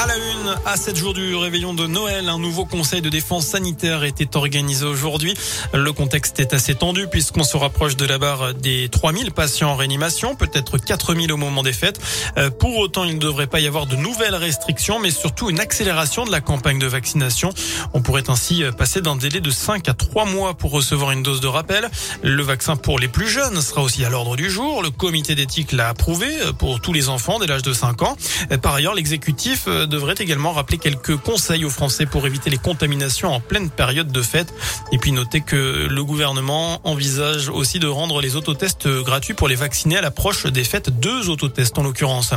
À la une, à 7 jours du réveillon de Noël, un nouveau conseil de défense sanitaire était organisé aujourd'hui. Le contexte est assez tendu puisqu'on se rapproche de la barre des 3000 patients en réanimation, peut-être 4000 au moment des fêtes. Euh, pour autant, il ne devrait pas y avoir de nouvelles restrictions, mais surtout une accélération de la campagne de vaccination. On pourrait ainsi passer d'un délai de 5 à 3 mois pour recevoir une dose de rappel. Le vaccin pour les plus jeunes sera aussi à l'ordre du jour. Le comité d'éthique l'a approuvé pour tous les enfants dès l'âge de 5 ans. Par ailleurs, l'exécutif devrait également rappeler quelques conseils aux Français pour éviter les contaminations en pleine période de fête. Et puis noter que le gouvernement envisage aussi de rendre les autotests gratuits pour les vacciner à l'approche des fêtes. Deux autotests en l'occurrence.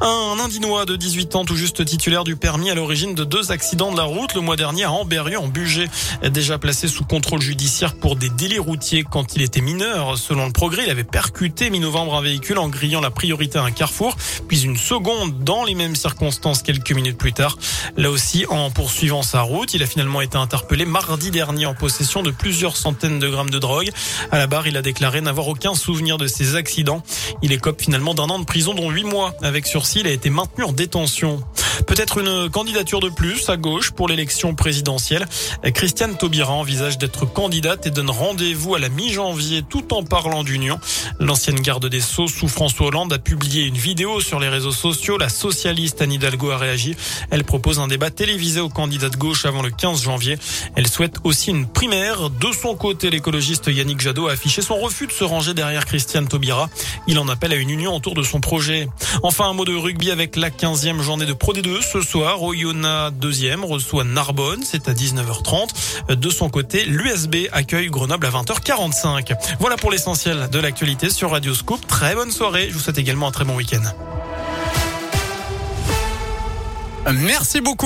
Un Indinois de 18 ans tout juste titulaire du permis à l'origine de deux accidents de la route le mois dernier à Amberieu en Bugey. Déjà placé sous contrôle judiciaire pour des délits routiers quand il était mineur. Selon le progrès, il avait percuté mi-novembre un véhicule en grillant la priorité à un carrefour, puis une seconde dans les mêmes circonstances quelques minutes plus tard. Là aussi, en poursuivant sa route, il a finalement été interpellé mardi dernier en possession de plusieurs centaines de grammes de drogue. À la barre, il a déclaré n'avoir aucun souvenir de ces accidents. Il écope finalement d'un an de prison, dont huit mois. Avec sursis, il a été maintenu en détention. Peut-être une candidature de plus à gauche pour l'élection présidentielle. Christiane Taubira envisage d'être candidate et donne rendez-vous à la mi-janvier tout en parlant d'union. L'ancienne garde des Sceaux sous François Hollande a publié une vidéo sur les réseaux sociaux. La socialiste Anne Hidalgo a réagi. Elle propose un débat télévisé aux candidats de gauche avant le 15 janvier. Elle souhaite aussi une primaire. De son côté, l'écologiste Yannick Jadot a affiché son refus de se ranger derrière Christiane Taubira. Il en appelle à une union autour de son projet. Enfin, un mot de rugby avec la 15e journée de Pro D2 ce soir. Oyonnax 2e reçoit Narbonne. C'est à 19h30. De son côté, l'USB accueille Grenoble à 20h45. Voilà pour l'essentiel de l'actualité sur Radio Scoop. Très bonne soirée. Je vous souhaite également un très bon week-end. Merci beaucoup.